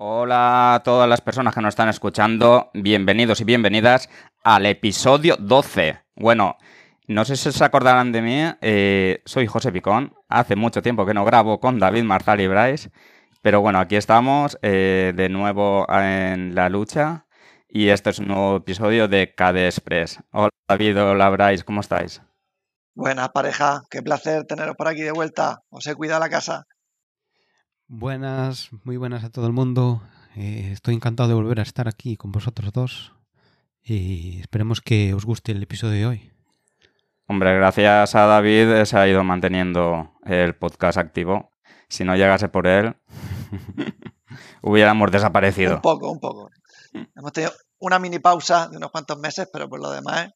Hola a todas las personas que nos están escuchando, bienvenidos y bienvenidas al episodio 12. Bueno, no sé si se acordarán de mí, eh, soy José Picón, hace mucho tiempo que no grabo con David Marzal y Bryce, pero bueno, aquí estamos eh, de nuevo en la lucha y este es un nuevo episodio de KD Express. Hola David, hola Bryce, ¿cómo estáis? Buenas pareja, qué placer teneros por aquí de vuelta, os he cuidado la casa. Buenas, muy buenas a todo el mundo. Eh, estoy encantado de volver a estar aquí con vosotros dos y esperemos que os guste el episodio de hoy. Hombre, gracias a David se ha ido manteniendo el podcast activo. Si no llegase por él, hubiéramos desaparecido. Un poco, un poco. Hemos tenido una mini pausa de unos cuantos meses, pero por lo demás.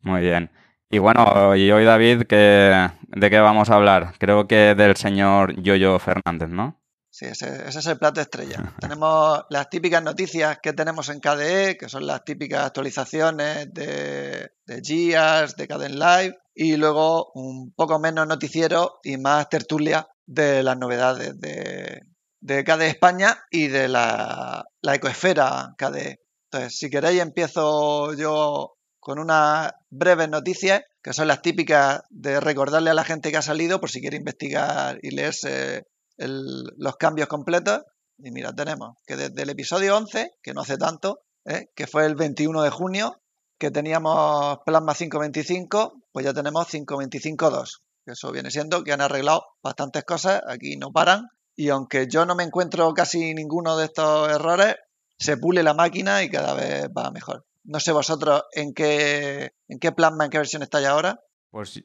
Muy bien. Y bueno, y hoy David, ¿de qué vamos a hablar? Creo que del señor Yoyo Fernández, ¿no? Sí, ese, es el plato estrella. tenemos las típicas noticias que tenemos en KDE, que son las típicas actualizaciones de, de GIAS, de KDE Live, y luego un poco menos noticiero y más tertulia de las novedades de, de KDE España y de la, la ecosfera KDE. Entonces, si queréis, empiezo yo con unas breves noticias, que son las típicas de recordarle a la gente que ha salido, por si quiere investigar y leerse los cambios completos. Y mira, tenemos que desde el episodio 11, que no hace tanto, ¿eh? que fue el 21 de junio, que teníamos Plasma 525, pues ya tenemos 525.2. Eso viene siendo que han arreglado bastantes cosas, aquí no paran. Y aunque yo no me encuentro casi ninguno de estos errores, se pule la máquina y cada vez va mejor. No sé vosotros en qué, en qué plasma, en qué versión estáis ahora. Pues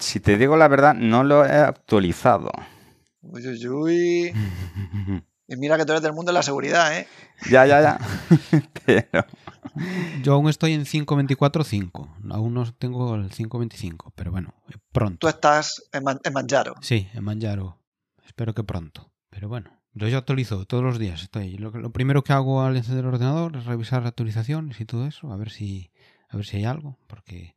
si te digo la verdad, no lo he actualizado. Uy, uy, uy. y mira que tú eres del mundo de la seguridad, ¿eh? Ya, ya, ya. pero... Yo aún estoy en 524.5. Aún no tengo el 525, pero bueno, pronto. Tú estás en, Manjaro. Sí, en Manjaro. Espero que pronto. Pero bueno, yo ya actualizo todos los días. Estoy. Lo, lo, primero que hago al encender el ordenador es revisar actualizaciones y todo eso, a ver si, a ver si hay algo, porque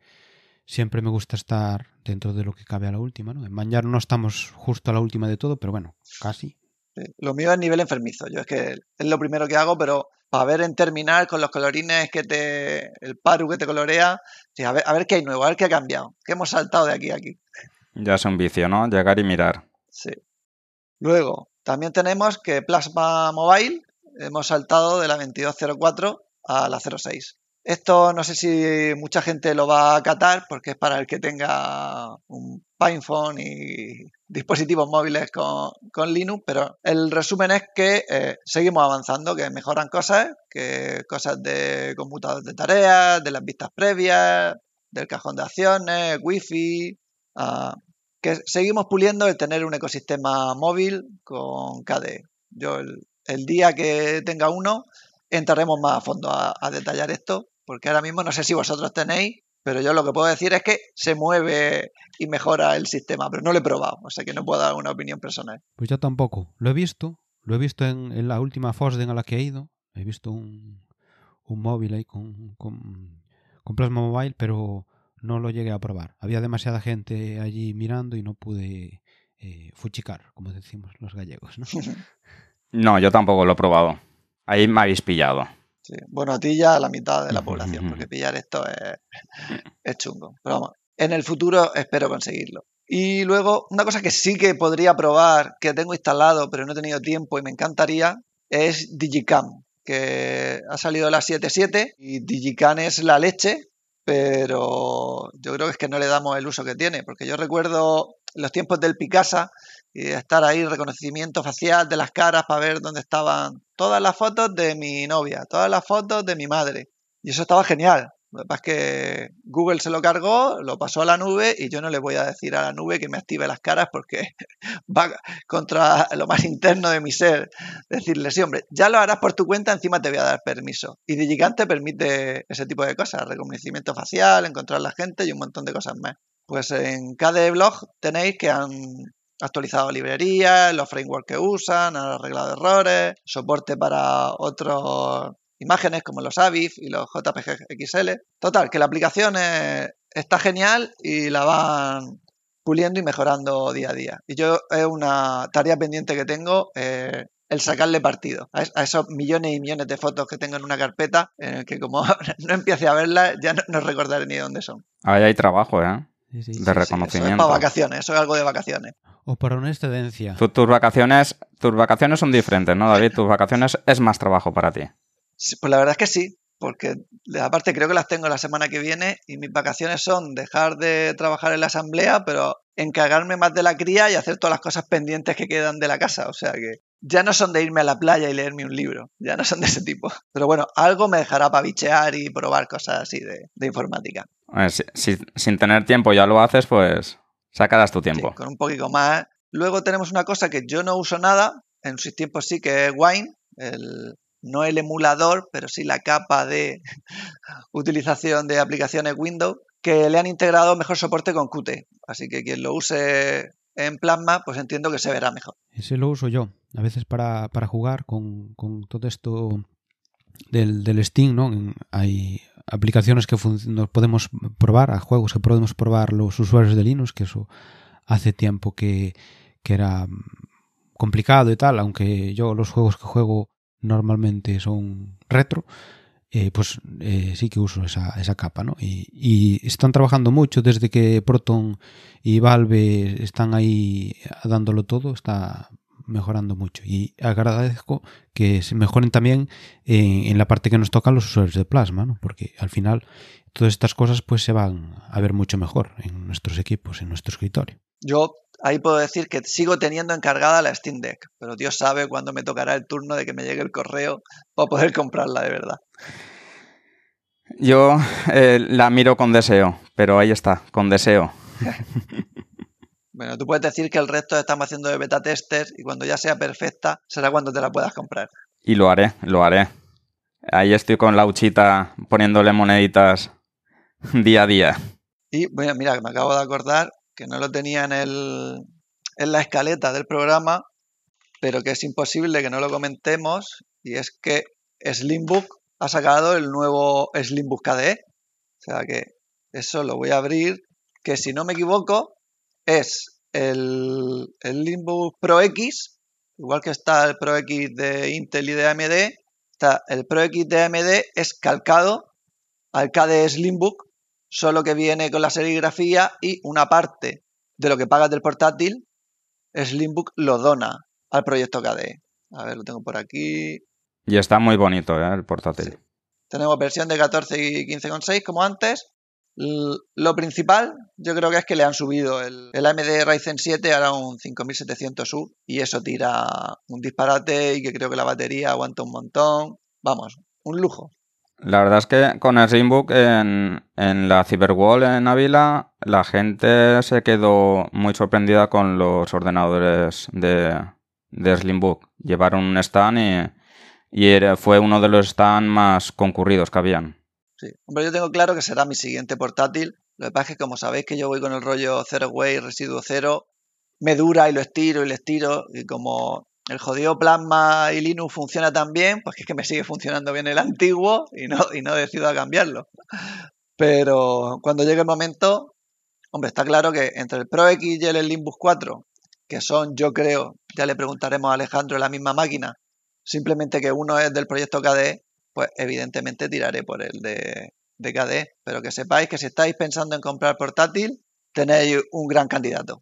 siempre me gusta estar dentro de lo que cabe a la última, ¿no? En Manjaro no estamos justo a la última de todo, pero bueno, casi. Lo mío es nivel enfermizo. Yo es que es lo primero que hago, pero para ver en terminal con los colorines que te. el paru que te colorea. a, ver, a ver qué hay nuevo, a ver qué ha cambiado. ¿Qué hemos saltado de aquí a aquí? Ya es un vicio, ¿no? Llegar y mirar. Sí. Luego, también tenemos que Plasma Mobile hemos saltado de la 2204 a la 06. Esto no sé si mucha gente lo va a catar porque es para el que tenga un PinePhone y dispositivos móviles con, Linux, pero el resumen es que eh, seguimos avanzando, que mejoran cosas, que cosas de computadores de tareas, de las vistas previas, del cajón de acciones, wifi, uh, que seguimos puliendo el tener un ecosistema móvil con KDE. Yo el, día que tenga uno entraremos más a fondo a detallar esto, porque ahora mismo no sé si vosotros tenéis, pero yo lo que puedo decir es que se mueve y mejora el sistema, pero no lo he probado, o sea que no puedo dar una opinión personal. Pues yo tampoco. Lo he visto, lo he visto en, la última FOSDEN a la que he ido. He visto un, móvil ahí con, con, Plasma Mobile, pero no lo llegué a probar. Había demasiada gente allí mirando y no pude eh, fuchicar, como decimos los gallegos. ¿no? no, yo tampoco lo he probado. Ahí me habéis pillado. Bueno, a ti ya la mitad de la población, porque pillar esto es, es chungo. Pero vamos, en el futuro espero conseguirlo. Y luego, una cosa que sí que podría probar, que tengo instalado, pero no he tenido tiempo y me encantaría, es Digicam, que ha salido la 7.7 y Digicam es la leche, pero yo creo que es que no le damos el uso que tiene, porque yo recuerdo los tiempos del Picasa y estar ahí, reconocimiento facial de las caras para ver dónde estaban todas las fotos de mi novia, todas las fotos de mi madre. Y eso estaba genial. Lo que pasa es que Google se lo cargó, lo pasó a la nube y yo no le voy a decir a la nube que me active las caras porque va contra lo más interno de mi ser. Decirle, sí, hombre, ya lo harás por tu cuenta, encima te voy a dar permiso. Y Digigante permite ese tipo de cosas, reconocimiento facial, encontrar a la gente y un montón de cosas más. Pues en KDE Blog tenéis que han actualizado librerías, los frameworks que usan, han arreglado errores, soporte para otras imágenes como los AVIF y los JPG XL. Total, que la aplicación está genial y la van puliendo y mejorando día a día. Y yo es una tarea pendiente que tengo, eh, el sacarle partido a, esos millones y millones de fotos que tengo en una carpeta, en el que como no empiece a verlas, ya no, recordaré ni dónde son. Ahí hay trabajo, ¿eh? De reconocimiento. eso es para vacaciones, eso es algo de vacaciones. O para una excedencia. tus, vacaciones, tus vacaciones son diferentes, ¿no, David? Tus vacaciones es más trabajo para ti. pues la verdad es que sí, porque aparte creo que las tengo la semana que viene y mis vacaciones son dejar de trabajar en la asamblea, pero encargarme más de la cría y hacer todas las cosas pendientes que quedan de la casa. O sea que ya no son de irme a la playa y leerme un libro, ya no son de ese tipo. Pero bueno, algo me dejará para bichear y probar cosas así de, informática. Si, sin tener tiempo ya lo haces, pues sacarás tu tiempo. con un poquito más. Luego tenemos una cosa que yo no uso nada, en sus tiempos sí que es Wine, el, no el emulador, pero sí la capa de utilización de aplicaciones Windows, que le han integrado mejor soporte con Qt. Así que quien lo use en Plasma, pues entiendo que se verá mejor. Ese lo uso yo, a veces para, jugar con, todo esto del, del Steam, ¿no? Hay aplicaciones que nos podemos probar, a juegos que podemos probar los usuarios de Linux, que eso hace tiempo que, que era complicado y tal, aunque yo los juegos que juego normalmente son retro, eh, pues eh, sí que uso esa, esa capa, ¿no? Y, están trabajando mucho desde que Proton y Valve están ahí dándolo todo, está mejorando mucho. Y agradezco que se mejoren también en, la parte que nos toca a los usuarios de Plasma, ¿no? Porque al final todas estas cosas pues se van a ver mucho mejor en nuestros equipos, en nuestro escritorio. Yo ahí puedo decir que sigo teniendo encargada la Steam Deck, pero Dios sabe cuándo me tocará el turno de que me llegue el correo para poder comprarla de verdad. Yo eh, la miro con deseo, pero ahí está, con deseo. bueno, tú puedes decir que el resto estamos haciendo de beta testers y cuando ya sea perfecta será cuando te la puedas comprar. Y lo haré, lo haré. Ahí estoy con la uchita poniéndole moneditas día a día. Y bueno, mira, me acabo de acordar que no lo tenía en, el, en la escaleta del programa, pero que es imposible que no lo comentemos, y es que Slimbook ha sacado el nuevo Slimbook KDE. O sea que eso lo voy a abrir, que si no me equivoco es el, el Slimbook Pro X, igual que está el Pro X de Intel y de AMD, está el Pro X de AMD es calcado al KDE Slimbook solo que viene con la serigrafía y una parte de lo que pagas del portátil, Slimbook lo dona al proyecto KDE. A ver, lo tengo por aquí. Y está muy bonito ¿eh? el portátil. Tenemos versión de 14 y 15,6 como antes. Lo principal, yo creo que es que le han subido el, el AMD Ryzen 7 ahora un 5700U y eso tira un disparate y que creo que la batería aguanta un montón. Vamos, un lujo. La verdad es que con el en, en la Cyberwall en Ávila, la gente se quedó muy sorprendida con los ordenadores de, de Slimbook. Llevaron un stand y fue uno de los stands más concurridos que habían. Sí, hombre, yo tengo claro que será mi siguiente portátil. Lo que pasa es que, como sabéis que yo voy con el rollo Zero Way, residuo cero, me dura y lo estiro y lo estiro. Y como el jodido Plasma y Linux funciona tan bien, pues es que me sigue funcionando bien el antiguo y no, y no decido a cambiarlo. Pero cuando llegue el momento, hombre, está claro que entre el Pro X y el Limbus 4, que son, yo creo, ya le preguntaremos a Alejandro la misma máquina, simplemente que uno es del proyecto KDE, pues evidentemente tiraré por el de, de KDE. Pero que sepáis que si estáis pensando en comprar portátil, tenéis un gran candidato.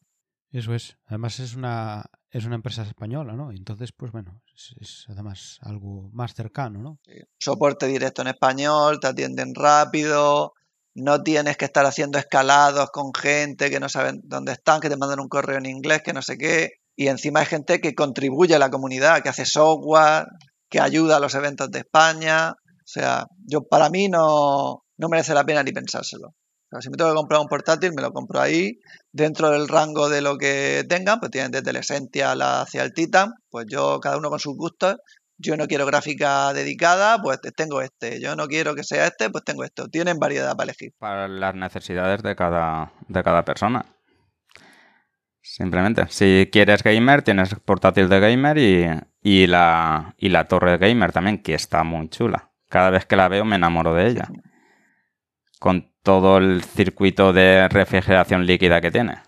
Eso es. Además es una es una empresa española, ¿no? Entonces, pues bueno, es, además algo más cercano, ¿no? Soporte directo en español, te atienden rápido, no tienes que estar haciendo escalados con gente que no saben dónde están, que te mandan un correo en inglés, que no sé qué. Y encima hay gente que contribuye a la comunidad, que hace software, que ayuda a los eventos de España. O sea, yo para mí no, no merece la pena ni pensárselo si me tengo que comprar un portátil, me lo compro ahí. Dentro del rango de lo que tengan, pues tienen desde el Essential hacia el Titan. Pues yo, cada uno con sus gustos. Yo no quiero gráfica dedicada, pues tengo este. Yo no quiero que sea este, pues tengo esto. Tienen variedad para elegir. Para las necesidades de cada, de cada persona. Simplemente. Si quieres gamer, tienes portátil de gamer y, y, la, y la torre de gamer también, que está muy chula. Cada vez que la veo me enamoro de ella. Con todo el circuito de refrigeración líquida que tiene.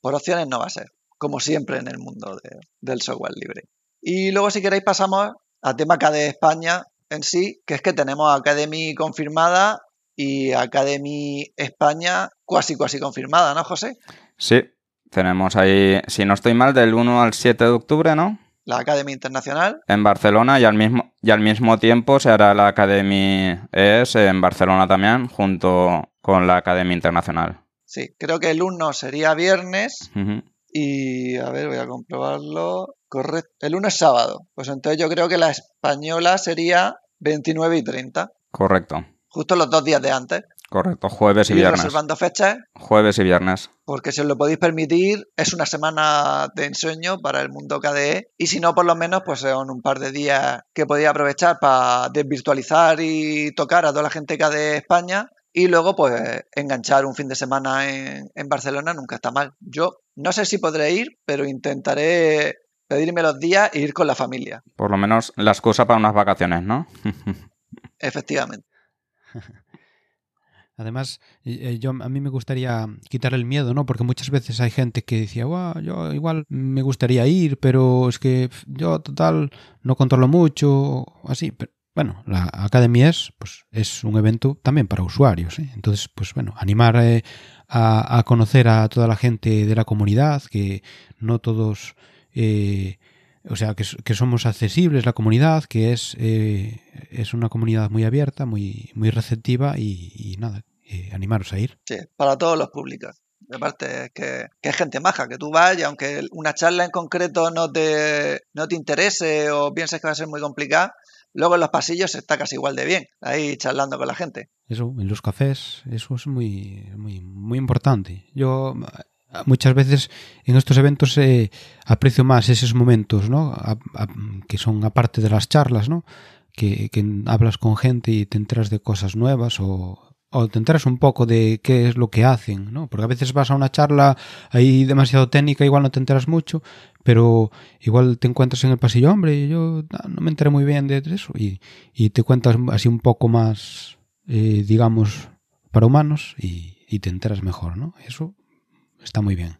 Por opciones no va a ser, como siempre en el mundo del software libre. Y luego, si queréis, pasamos a tema KDE España en sí, que es que tenemos Academy confirmada y Academy España casi casi confirmada, ¿no, José? Sí, tenemos ahí, si no estoy mal, del 1 al 7 de octubre, ¿no? La Academy Internacional. En Barcelona y al mismo, y al mismo tiempo se hará la Academy ES en Barcelona también, junto con la Academy Internacional. Sí, creo que el 1 sería viernes y, a ver, voy a comprobarlo. Correcto. El 1 es sábado. Pues entonces yo creo que la española sería 29 y 30, Correcto, justo los dos días de antes. Correcto. Jueves y viernes. reservando fechas Jueves y viernes. porque si os lo podéis permitir, es una semana de ensueño para el mundo KDE y si no, por lo menos, pues son un par de días que podéis aprovechar para desvirtualizar y tocar a toda la gente KDE España y luego, pues, enganchar un fin de semana en, en Barcelona nunca está mal. Yo no sé si podré ir, pero intentaré pedirme los días e ir con la familia, Por lo menos la excusa para unas vacaciones, ¿no? efectivamente. Además, eh, yo, a mí me gustaría quitar el miedo, ¿no? Porque muchas veces hay gente que decía, "Buah, yo igual me gustaría ir, pero es que yo total no controlo mucho, así. Pero, bueno, la Academy es, pues, es un evento también para usuarios, ¿eh? Entonces, pues bueno, animar eh, a, a conocer a toda la gente de la comunidad, que no todos... eh, o sea, que, que somos accesibles la comunidad, que es, eh, es una comunidad muy abierta, muy, muy receptiva y, y nada, eh, animaros a ir. Sí, para todos los públicos. De parte es que, que es gente maja, que tú vas y aunque una charla en concreto no te, no te interese o pienses que va a ser muy complicada, luego en los pasillos está casi igual de bien, ahí charlando con la gente. Eso, en los cafés, eso es muy, muy, muy importante. Yo muchas veces en estos eventos eh, aprecio más esos momentos, ¿no? Que son aparte de las charlas, ¿no? Que, hablas con gente y te enteras de cosas nuevas o, te enteras un poco de qué es lo que hacen, ¿no? Porque a veces vas a una charla ahí demasiado técnica, igual no te enteras mucho, pero igual te encuentras en el pasillo, hombre, yo ah, no me enteré muy bien de eso, y, y te cuentas así un poco más, eh, digamos, para humanos y, y te enteras mejor, ¿no? Eso está muy bien.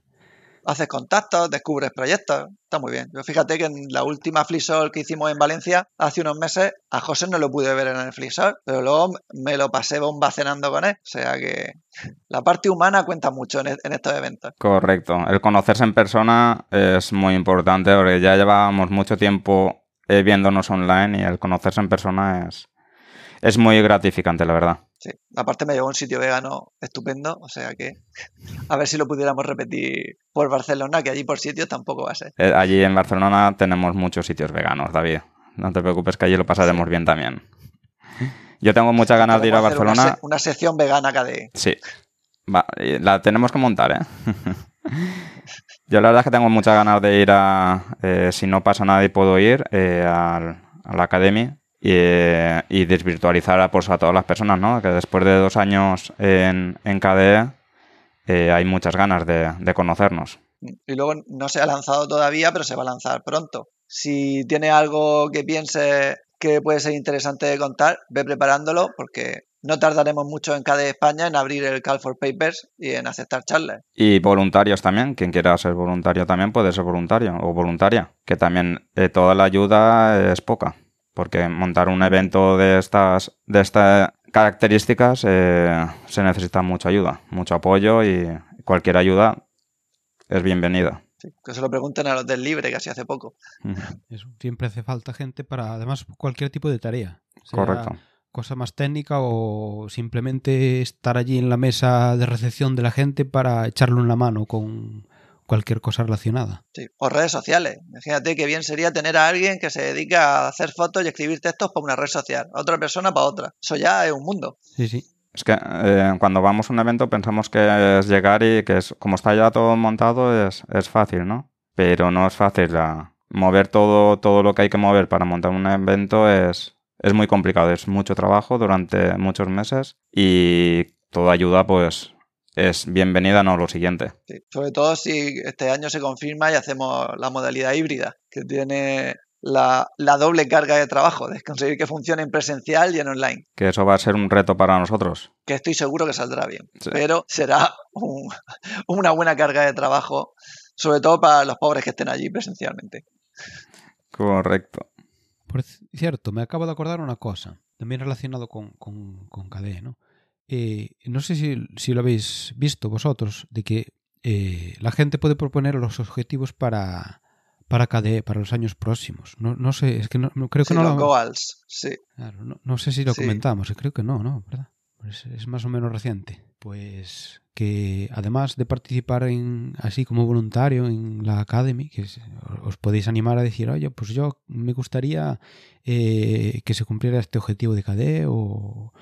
Haces contactos, descubres proyectos, está muy bien. Yo fíjate que en la última Flisol que hicimos en Valencia hace unos meses, a José no lo pude ver en el Flisol, pero luego me lo pasé bomba cenando con él. O sea que la parte humana cuenta mucho en, e- en estos eventos. Correcto. El conocerse en persona es muy importante porque ya llevábamos mucho tiempo eh, viéndonos online y el conocerse en persona es, es muy gratificante, la verdad. Sí. Aparte me llevó a un sitio vegano estupendo, o sea que a ver si lo pudiéramos repetir por Barcelona, que allí por sitios tampoco va a ser. Eh, allí en Barcelona tenemos muchos sitios veganos, David. No te preocupes que allí lo pasaremos bien también. Yo tengo muchas ganas de ir a una Barcelona. se- Una, sección vegana KDE. Sí. Va, la tenemos que montar, ¿eh? Yo la verdad es que tengo muchas ganas de ir a... eh, si no pasa nada y puedo ir eh, al- a la academia y, eh, y desvirtualizar a, pues, a todas las personas, ¿no? Que después de dos años en, en KDE eh, hay muchas ganas de, de conocernos. Y luego no se ha lanzado todavía, pero se va a lanzar pronto. Si tiene algo que piense que puede ser interesante de contar, ve preparándolo porque no tardaremos mucho en KDE España en abrir el Call for Papers y en aceptar charlas. Y voluntarios también, quien quiera ser voluntario también puede ser voluntario o voluntaria, que también eh, toda la ayuda es poca, porque montar un evento de estas, de estas características eh, se necesita mucha ayuda, mucho apoyo y cualquier ayuda es bienvenida. Sí, que se lo pregunten a los del Libre, que así hace poco. Eso. Siempre hace falta gente para, además, cualquier tipo de tarea. Sea Correcto. Cosa más técnica o simplemente estar allí en la mesa de recepción de la gente para echarle una mano con cualquier cosa relacionada. Sí. O redes sociales. Imagínate qué bien sería tener a alguien que se dedica a hacer fotos y escribir textos para una red social, a otra persona para otra. Eso ya es un mundo. Sí, sí. Es que eh, cuando vamos a un evento pensamos que es llegar y que es, como está ya todo montado es, es fácil, ¿no? Pero no es fácil. la- mover todo, todo lo que hay que mover para montar un evento es, es muy complicado. Es mucho trabajo durante muchos meses y toda ayuda pues es bienvenida, no lo siguiente. Sí, Sobre todo si este año se confirma y hacemos la modalidad híbrida, que tiene la, la doble carga de trabajo, de conseguir que funcione en presencial y en online, Que eso va a ser un reto para nosotros. que estoy seguro que saldrá bien, Sí. pero será un- una buena carga de trabajo, sobre todo para los pobres que estén allí presencialmente. Correcto. Por cierto, me acabo de acordar una cosa, también relacionado con, con, con KDE, ¿no? Eh, no sé si, si, lo habéis visto vosotros, de que eh, la gente puede proponer los objetivos para, para KDE, para los años próximos. No, no sé, es que no, creo que sí, no los lo... goals, sí. Claro, no, no, sé si lo Sí. comentamos, creo que no, ¿no? ¿Verdad? Pues es más o menos reciente. Pues que además de participar en así como voluntario en la Academy, que es- os podéis animar a decir, oye, pues yo me gustaría eh, que se cumpliera este objetivo de KDE o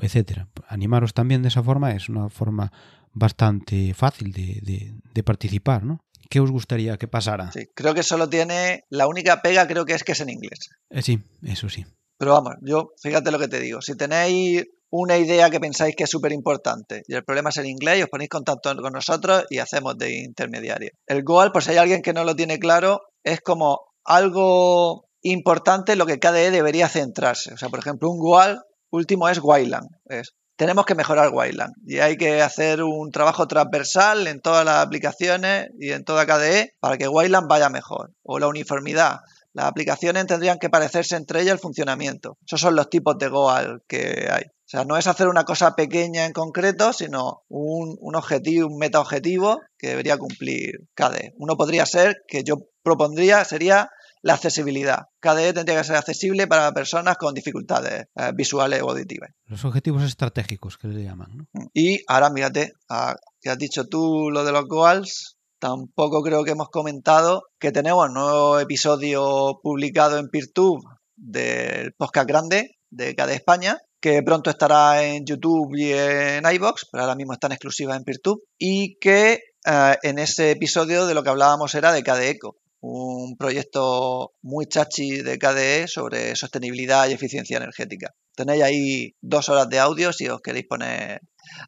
etcétera. Animaros también de esa forma, es una forma bastante fácil de, de- de participar, ¿no? ¿Qué os gustaría que pasara? sí. Creo que solo tiene. La única pega creo que es que es en inglés. Eh, sí, eso sí. Pero vamos, yo, fíjate lo que te digo. Si tenéis una idea que pensáis que es súper importante y el problema es en inglés, os ponéis contacto con nosotros y hacemos de intermediario. El goal, por si hay alguien que no lo tiene claro, es como algo importante en lo que KDE debería centrarse. O sea, por ejemplo, un goal último es Wayland. Es, tenemos que mejorar Wayland y hay que hacer un trabajo transversal en todas las aplicaciones y en toda KDE para que Wayland vaya mejor. O la uniformidad. Las aplicaciones tendrían que parecerse entre ellas el funcionamiento. Esos son los tipos de Goal que hay. O sea, no es hacer una cosa pequeña en concreto, sino un, un objetivo, un meta objetivo que debería cumplir KDE. Uno podría ser, que yo propondría, sería la accesibilidad. KDE tendría que ser accesible para personas con dificultades eh, visuales o auditivas. Los objetivos estratégicos que le llaman, ¿no? Y ahora mírate, a- que has dicho tú lo de los goals, tampoco creo que hemos comentado que tenemos un nuevo episodio publicado en PeerTube del podcast grande de KDE España, que pronto estará en YouTube y en iBox, pero ahora mismo está en exclusiva en PeerTube, y que eh, en ese episodio de lo que hablábamos era de KDE Eco, un proyecto muy chachi de KDE sobre sostenibilidad y eficiencia energética. Tenéis ahí dos horas de audio si os queréis poner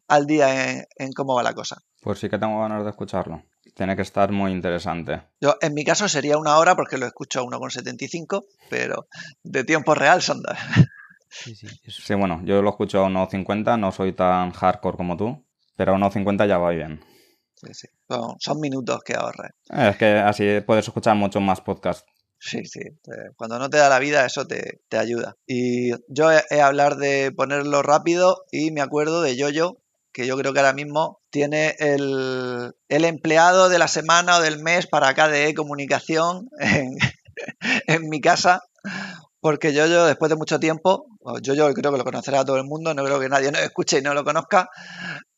al día en, en cómo va la cosa. Pues sí que tengo ganas de escucharlo. Tiene que estar muy interesante. Yo, en mi caso sería una hora porque lo escucho a 1,75, pero de tiempo real son dos. Sí, sí. es- Sí, bueno, yo lo escucho a 1.50, no soy tan hardcore como tú, pero a 1.50 ya va bien. Sí, sí. Son, son minutos que ahorres. Eh, Es que así puedes escuchar mucho más podcasts. Sí, sí. Cuando no te da la vida, eso te, te ayuda. Y yo he, he hablar de ponerlo rápido y me acuerdo de Yoyo, que yo creo que ahora mismo tiene el, el empleado de la semana o del mes para KDE Comunicación en, en mi casa. Porque Yoyo, después de mucho tiempo, bueno, Yoyo creo que lo conocerá todo el mundo, no creo que nadie nos escuche y no lo conozca.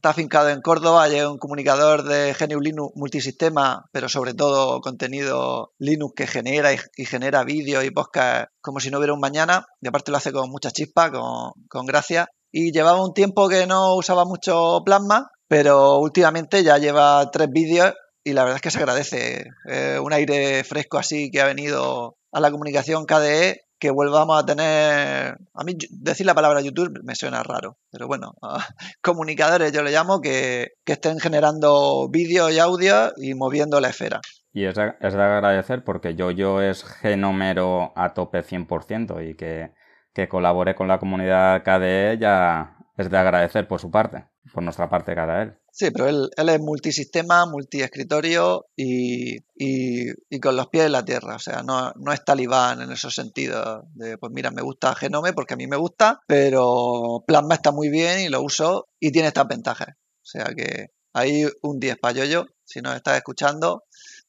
Está afincado en Córdoba y es un comunicador de GNU Linux multisistema, pero sobre todo contenido Linux que genera y, y genera vídeos y podcast como si no hubiera un mañana. Y aparte lo hace con mucha chispa, con, con gracia. Y llevaba un tiempo que no usaba mucho Plasma, pero últimamente ya lleva tres vídeos y la verdad es que se agradece. Eh, un aire fresco así que ha venido a la comunicación KDE que volvamos a tener, a mí yo- decir la palabra YouTube me suena raro, pero bueno, a comunicadores yo le llamo que, que estén generando vídeos y audio y moviendo la esfera. Y es de, es de agradecer porque yo es genomero a tope 100% y que, que colabore con la comunidad KDE ya es de agradecer por su parte, por nuestra parte cada él. Sí, pero él, él es multisistema, multiescritorio y, y, y con los pies en la tierra. O sea, no, no es talibán en esos sentidos de, pues mira, me gusta Genome porque a mí me gusta, pero Plasma está muy bien y lo uso y tiene estas ventajas. O sea que hay un 10 para yo Si nos estás escuchando,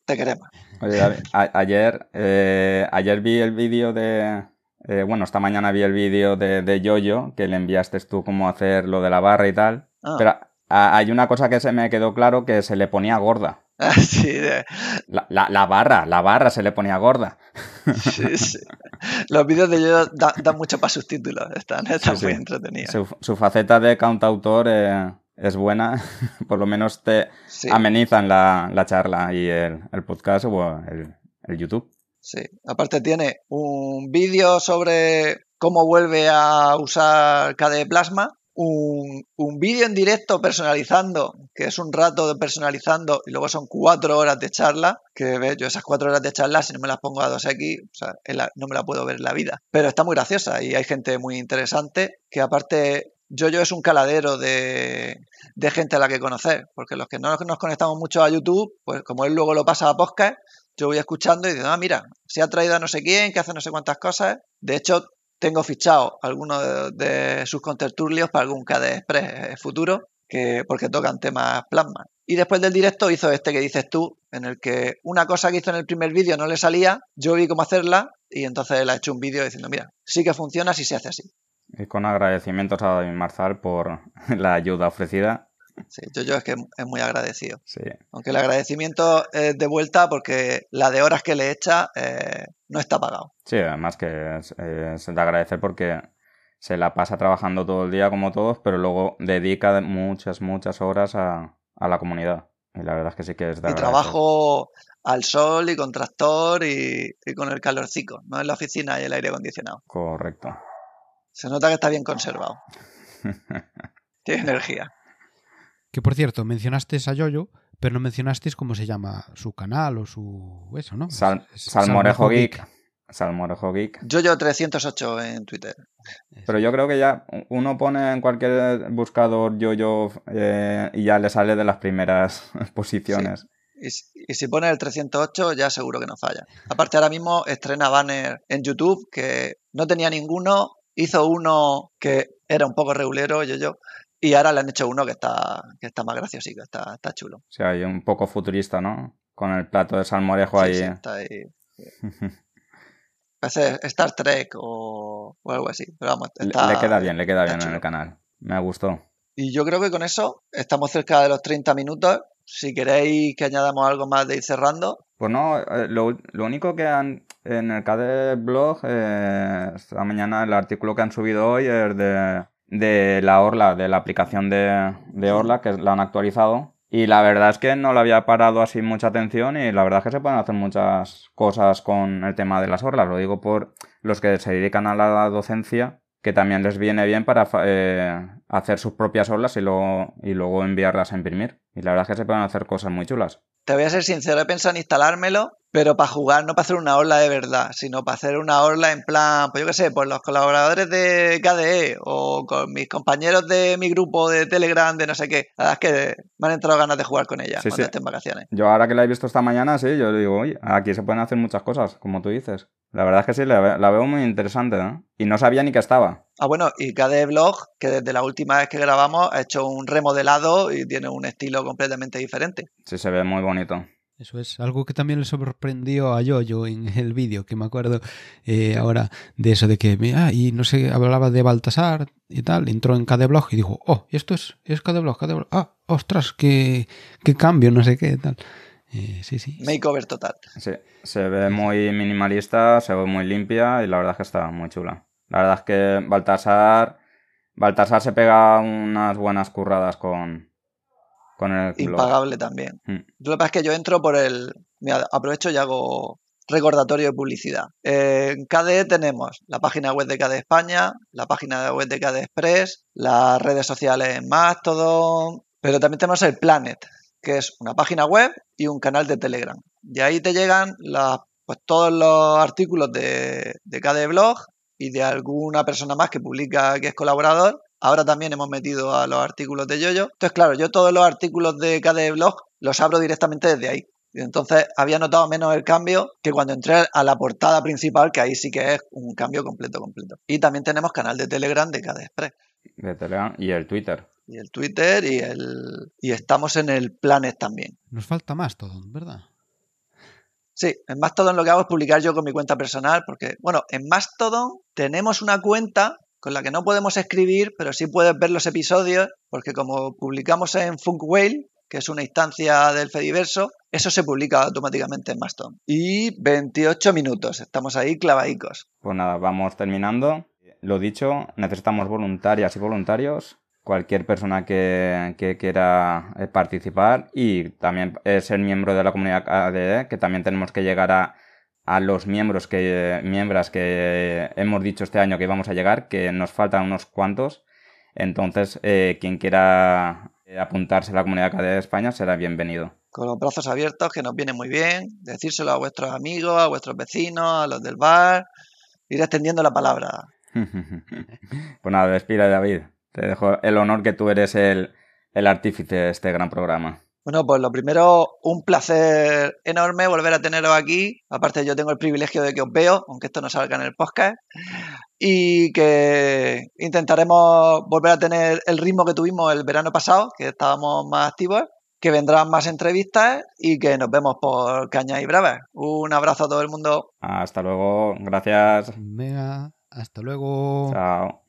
te queremos. Oye, David, a- ayer, eh, ayer vi el vídeo de... eh, bueno, esta mañana vi el vídeo de, de Yoyo, que le enviaste tú cómo hacer lo de la barra y tal. Ah. Pero a- hay una cosa que se me quedó claro, que se le ponía gorda. Sí, de- La, la- la barra, la barra se le ponía gorda. sí, sí. Los vídeos de yo dan, dan mucho para sus títulos. Están, están Sí, muy sí. entretenidos. Su, su faceta de cantautor eh, es buena, por lo menos te Sí. amenizan la, la charla y el, el podcast o el, el YouTube. Sí, aparte tiene un vídeo sobre cómo vuelve a usar KDE Plasma, un, un vídeo en directo personalizando, que es un rato de personalizando y luego son cuatro horas de charla, que ves, yo esas cuatro horas de charla, si no me las pongo a 2X, o sea, en la- no me la puedo ver en la vida. Pero está muy graciosa y hay gente muy interesante que aparte... Yoyo es un caladero de, de gente a la que conocer, porque los que no nos conectamos mucho a YouTube, pues como él luego lo pasa a podcast, yo voy escuchando y digo, ah, mira, se ha traído a no sé quién, que hace no sé cuántas cosas. De hecho, tengo fichado algunos de, sus contertulios para algún KD Express futuro, que, porque tocan temas plasma. Y después del directo hizo este que dices tú, en el que una cosa que hizo en el primer vídeo no le salía, yo vi cómo hacerla y entonces él ha hecho un vídeo diciendo, mira, sí que funciona si se hace así. Y con agradecimientos a David Marzal por la ayuda ofrecida Sí, yo, yo es que es muy agradecido. Sí. Aunque el agradecimiento es de vuelta porque la de horas que le echa eh, no está pagado. Sí, además que es, de agradecer porque se la pasa trabajando todo el día como todos, pero luego dedica muchas, muchas horas a, la comunidad. Y la verdad es que sí que es de Y trabajo al sol y con tractor y, y, con el calorcico, no en la oficina y el aire acondicionado. Correcto. Se nota que está bien conservado. Tiene energía. Que por cierto, mencionaste a Yoyo, pero no mencionasteis cómo se llama su canal o su. Eso, ¿no? Salmorejo Geek. Salmorejo Geek. Yoyo308 en Twitter. Pero yo creo que ya uno pone en cualquier buscador Yoyo eh, y ya le sale de las primeras posiciones. Y, si pone el 308 ya seguro que no falla. Aparte ahora mismo estrena banner en YouTube que no tenía ninguno, hizo uno que era un poco regulero, yo yo, y ahora le han hecho uno que está, que está más graciosito, está, está chulo. O sea, hay un poco futurista, ¿no? Con el plato de salmorejo ahí. Sí, está ahí. Parece Star Trek o, algo así. Pero vamos, le, queda bien, le queda bien en el canal. Me gustó. Y yo creo que con eso estamos cerca de los 30 minutos. Si queréis que añadamos algo más de ir cerrando. Pues no, eh, lo, único que han en el KD blog, eh, esta mañana el artículo que han subido hoy es de de la Orla, de la aplicación de, de Orla, que la han actualizado. Y la verdad es que no le había parado así mucha atención y la verdad es que se pueden hacer muchas cosas con el tema de las orlas. Lo digo por los que se dedican a la docencia, que también les viene bien para eh, hacer sus propias orlas y luego, y luego enviarlas a imprimir. Y la verdad es que se pueden hacer cosas muy chulas. Te voy a ser sincero, he pensado en instalármelo pero para jugar, no para hacer una orla de verdad, sino para hacer una orla en plan, pues yo qué sé, por los colaboradores de KDE o con mis compañeros de mi grupo de Telegram, de no sé qué. La verdad es que me han entrado ganas de jugar con ella cuando estén en vacaciones. Yo ahora que la he visto esta mañana, sí, yo digo, oye, aquí se pueden hacer muchas cosas, como tú dices. La verdad es que sí, la, veo muy interesante, ¿no? Y no sabía ni que estaba. Ah, bueno, y KDE Blog, que desde la última vez que grabamos ha hecho un remodelado y tiene un estilo completamente diferente. Sí, se ve muy bonito. Eso es algo que también le sorprendió a Yoyo en el vídeo, que me acuerdo eh, ahora de eso, de que, ah, y no sé, hablaba de Baltasar y tal, entró en KDBlog y dijo, oh, esto es, es KDBlog, KDBlog, ah, ostras, qué, qué cambio, no sé qué, tal. Eh, sí, sí. Makeover total. Sí, se ve muy minimalista, se ve muy limpia y la verdad es que está muy chula. La verdad es que Baltasar, Baltasar se pega unas buenas curradas con, Impagable también. Mm. Lo que pasa es que yo entro por el. aprovecho y hago recordatorio de publicidad. en KDE tenemos la página web de KDE España, la página web de KDE Express, las redes sociales en Mastodon, pero también tenemos el Planet, que es una página web y un canal de Telegram. Y ahí te llegan pues, todos los artículos de, de KDE Blog y de alguna persona más que publica que es colaborador Ahora también hemos metido a los artículos de Yoyo. Entonces, claro, yo todos los artículos de KDE Blog los abro directamente desde ahí. Y entonces había notado menos el cambio que cuando entré a la portada principal, que ahí sí que es un cambio completo, completo. Y también tenemos canal de Telegram de KDE Express. De Telegram y el Twitter. Y el Twitter y el y estamos en el Planet también. Nos falta más todo, ¿verdad? Sí, en Mastodon lo que hago es publicar yo con mi cuenta personal, porque, bueno, en Mastodon tenemos una cuenta con la que no podemos escribir, pero sí puedes ver los episodios, porque como publicamos en Funk Whale, que es una instancia del Fediverso, eso se publica automáticamente en Mastodon. Y 28 minutos, estamos ahí clavadicos. Pues nada, vamos terminando. Lo dicho, necesitamos voluntarias y voluntarios. Cualquier persona que, quiera eh, participar y también ser miembro de la comunidad ADE, que también tenemos que llegar a a los miembros que miembros que hemos dicho este año que vamos a llegar, que nos faltan unos cuantos. Entonces, eh, quien quiera apuntarse a la comunidad KDE de España será bienvenido. Con los brazos abiertos, que nos viene muy bien, decírselo a vuestros amigos, a vuestros vecinos, a los del bar, ir extendiendo la palabra. pues nada, despida David. Te dejo el honor que tú eres el, el artífice de este gran programa. Bueno, pues lo primero, un placer enorme volver a teneros aquí. Aparte, yo tengo el privilegio de que os veo, aunque esto no salga en el podcast. Y que intentaremos volver a tener el ritmo que tuvimos el verano pasado, que estábamos más activos, que vendrán más entrevistas y que nos vemos por Caña y Bravas. Un abrazo a todo el mundo. Hasta luego, gracias. Venga, hasta luego. Chao.